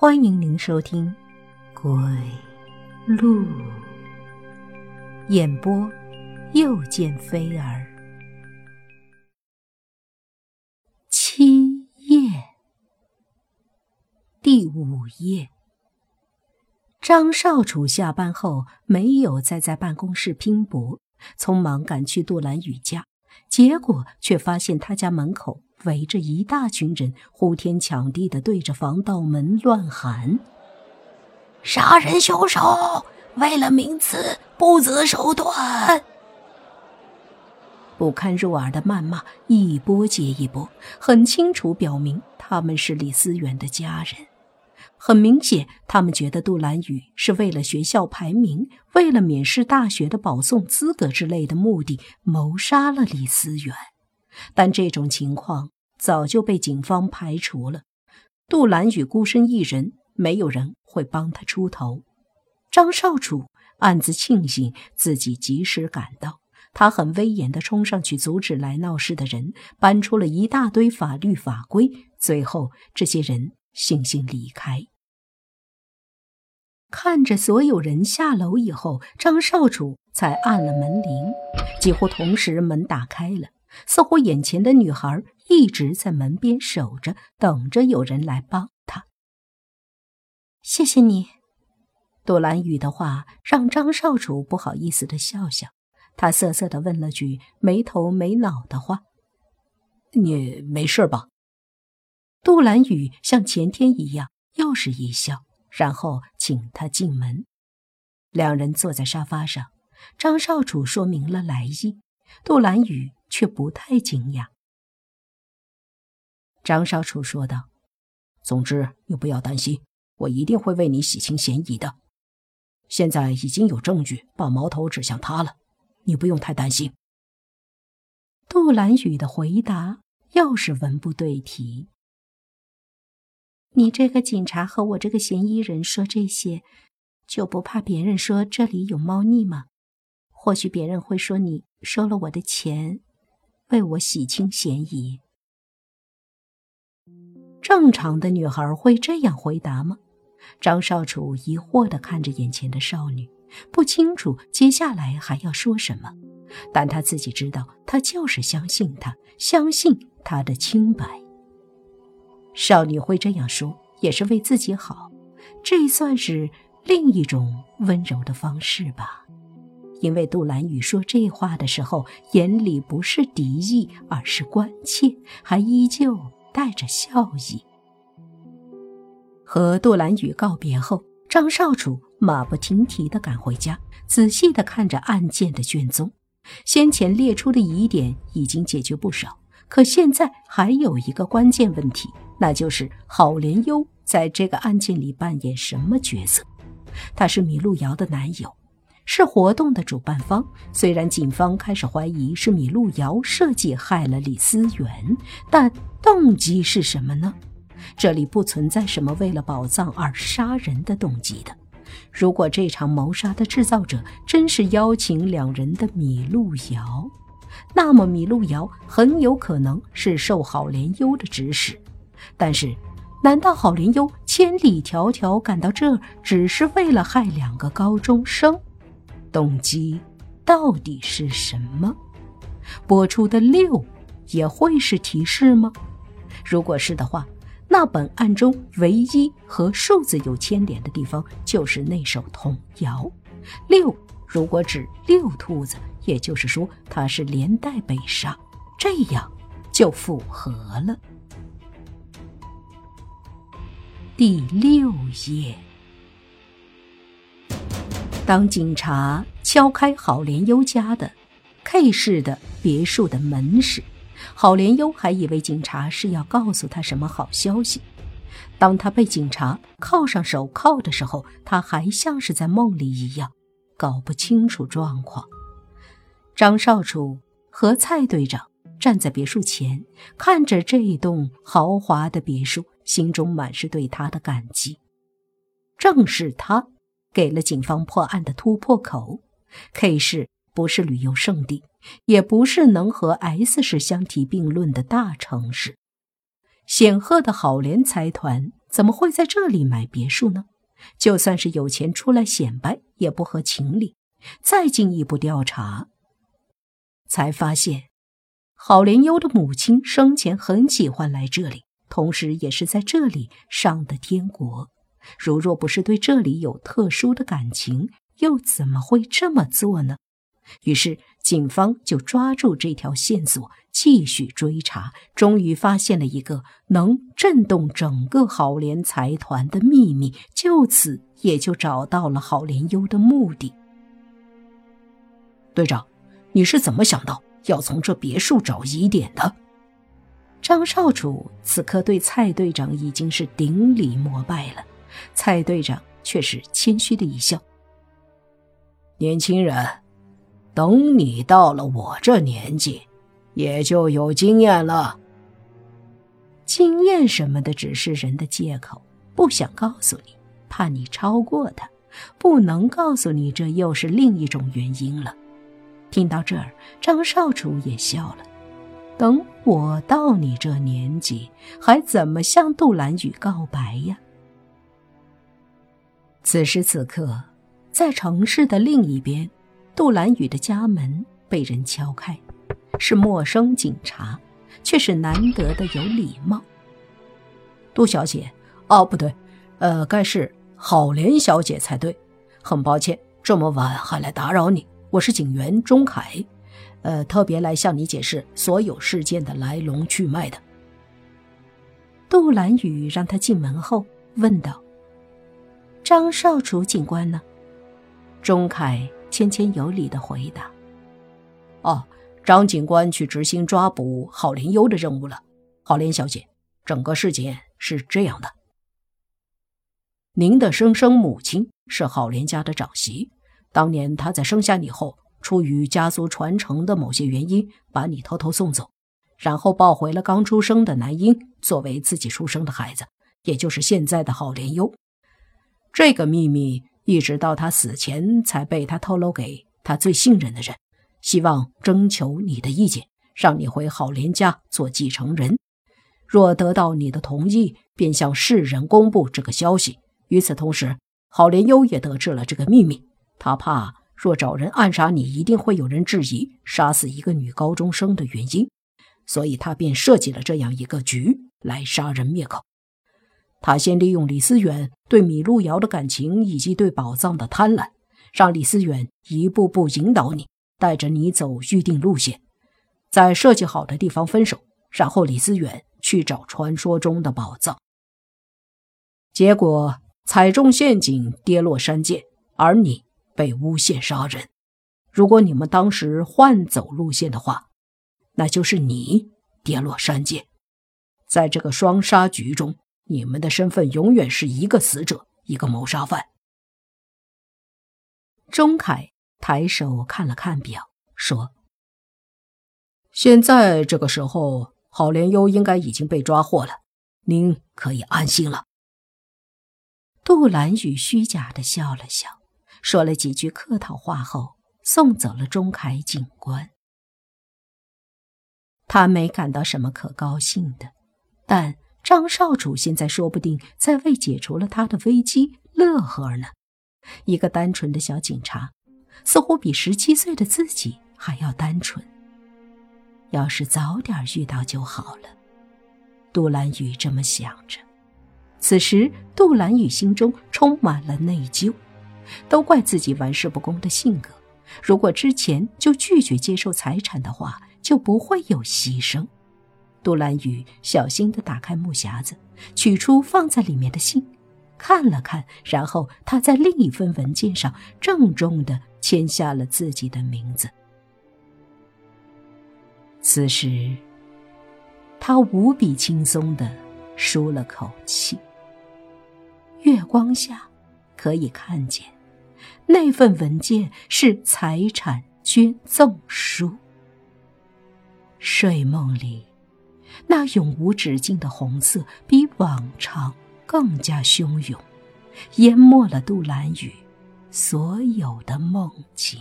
欢迎您收听《鬼路》演播，又见菲儿。七夜第五夜，张少楚下班后没有再在办公室拼搏，匆忙赶去杜兰雨家，结果却发现他家门口。围着一大群人，呼天抢地的对着防盗门乱喊：“杀人凶手为了名次不择手段！”不堪入耳的谩骂一波接一波，很清楚表明他们是李思远的家人。很明显，他们觉得杜兰雨是为了学校排名、为了免试大学的保送资格之类的目的谋杀了李思远。但这种情况早就被警方排除了。杜兰雨孤身一人，没有人会帮他出头。张少楚暗自庆幸自己及时赶到，他很威严地冲上去阻止来闹事的人，搬出了一大堆法律法规。最后，这些人悻悻离开。看着所有人下楼以后，张少楚才按了门铃，几乎同时门打开了。似乎眼前的女孩一直在门边守着，等着有人来帮她。谢谢你，杜兰雨的话让张少楚不好意思的笑笑。他涩涩的问了句没头没脑的话：“你没事吧？”杜兰雨像前天一样又是一笑，然后请他进门。两人坐在沙发上，张少楚说明了来意，杜兰雨。却不太惊讶。张少楚说道：“总之，你不要担心，我一定会为你洗清嫌疑的。现在已经有证据把矛头指向他了，你不用太担心。”杜兰雨的回答又是文不对题。你这个警察和我这个嫌疑人说这些，就不怕别人说这里有猫腻吗？或许别人会说你收了我的钱。为我洗清嫌疑。正常的女孩会这样回答吗？张少楚疑惑的看着眼前的少女，不清楚接下来还要说什么，但他自己知道，他就是相信她，相信她的清白。少女会这样说，也是为自己好，这算是另一种温柔的方式吧。因为杜兰雨说这话的时候，眼里不是敌意，而是关切，还依旧带着笑意。和杜兰雨告别后，张少楚马不停蹄地赶回家，仔细地看着案件的卷宗。先前列出的疑点已经解决不少，可现在还有一个关键问题，那就是郝连优在这个案件里扮演什么角色？他是米路遥的男友。是活动的主办方。虽然警方开始怀疑是米路遥设计害了李思源，但动机是什么呢？这里不存在什么为了宝藏而杀人的动机的。如果这场谋杀的制造者真是邀请两人的米路遥，那么米路遥很有可能是受郝连优的指使。但是，难道郝连优千里迢迢赶到这，只是为了害两个高中生？动机到底是什么？播出的六也会是提示吗？如果是的话，那本案中唯一和数字有牵连的地方就是那首童谣。六如果指六兔子，也就是说它是连带被杀，这样就符合了。第六页。当警察敲开郝连优家的 K 市的别墅的门时，郝连优还以为警察是要告诉他什么好消息。当他被警察铐上手铐的时候，他还像是在梦里一样，搞不清楚状况。张少楚和蔡队长站在别墅前，看着这一栋豪华的别墅，心中满是对他的感激。正是他。给了警方破案的突破口。K 市不是旅游胜地，也不是能和 S 市相提并论的大城市。显赫的好联财团怎么会在这里买别墅呢？就算是有钱出来显摆，也不合情理。再进一步调查，才发现郝连优的母亲生前很喜欢来这里，同时也是在这里上的天国。如若不是对这里有特殊的感情，又怎么会这么做呢？于是，警方就抓住这条线索，继续追查，终于发现了一个能震动整个郝联财团的秘密，就此也就找到了郝连优的目的。队长，你是怎么想到要从这别墅找疑点的？张少主此刻对蔡队长已经是顶礼膜拜了，蔡队长却是谦虚的一笑：“年轻人。”等你到了我这年纪，也就有经验了。经验什么的只是人的借口，不想告诉你，怕你超过他；不能告诉你，这又是另一种原因了。听到这儿，张少主也笑了。等我到你这年纪，还怎么向杜兰雨告白呀？此时此刻，在城市的另一边。杜兰雨的家门被人敲开，是陌生警察，却是难得的有礼貌。杜小姐，哦，不对，呃，该是郝莲小姐才对。很抱歉，这么晚还来打扰你。我是警员钟凯，呃，特别来向你解释所有事件的来龙去脉的。杜兰雨让他进门后问道：“张少楚警官呢？”钟凯。谦谦有礼的回答：“哦，张警官去执行抓捕郝连优的任务了。郝莲小姐，整个事件是这样的：您的生生母亲是郝莲家的长媳，当年她在生下你后，出于家族传承的某些原因，把你偷偷送走，然后抱回了刚出生的男婴作为自己出生的孩子，也就是现在的郝连优。这个秘密。”一直到他死前才被他透露给他最信任的人，希望征求你的意见，让你回郝连家做继承人。若得到你的同意，便向世人公布这个消息。与此同时，郝连优也得知了这个秘密。他怕若找人暗杀你，一定会有人质疑杀死一个女高中生的原因，所以他便设计了这样一个局来杀人灭口。他先利用李思远对米路遥的感情以及对宝藏的贪婪，让李思远一步步引导你，带着你走预定路线，在设计好的地方分手，然后李思远去找传说中的宝藏。结果踩中陷阱，跌落山涧，而你被诬陷杀人。如果你们当时换走路线的话，那就是你跌落山涧。在这个双杀局中。你们的身份永远是一个死者，一个谋杀犯。钟凯抬手看了看表，说：“现在这个时候，郝连优应该已经被抓获了，您可以安心了。”杜兰雨虚假的笑了笑，说了几句客套话后，送走了钟凯警官。他没感到什么可高兴的，但。张少主现在说不定在为解除了他的危机乐呵呢。一个单纯的小警察，似乎比十七岁的自己还要单纯。要是早点遇到就好了。杜兰雨这么想着。此时，杜兰雨心中充满了内疚，都怪自己玩世不恭的性格。如果之前就拒绝接受财产的话，就不会有牺牲。杜兰雨小心地打开木匣子，取出放在里面的信，看了看，然后他在另一份文件上郑重地签下了自己的名字。此时，他无比轻松地舒了口气。月光下，可以看见那份文件是财产捐赠书。睡梦里。那永无止境的红色比往常更加汹涌，淹没了杜兰雨所有的梦境。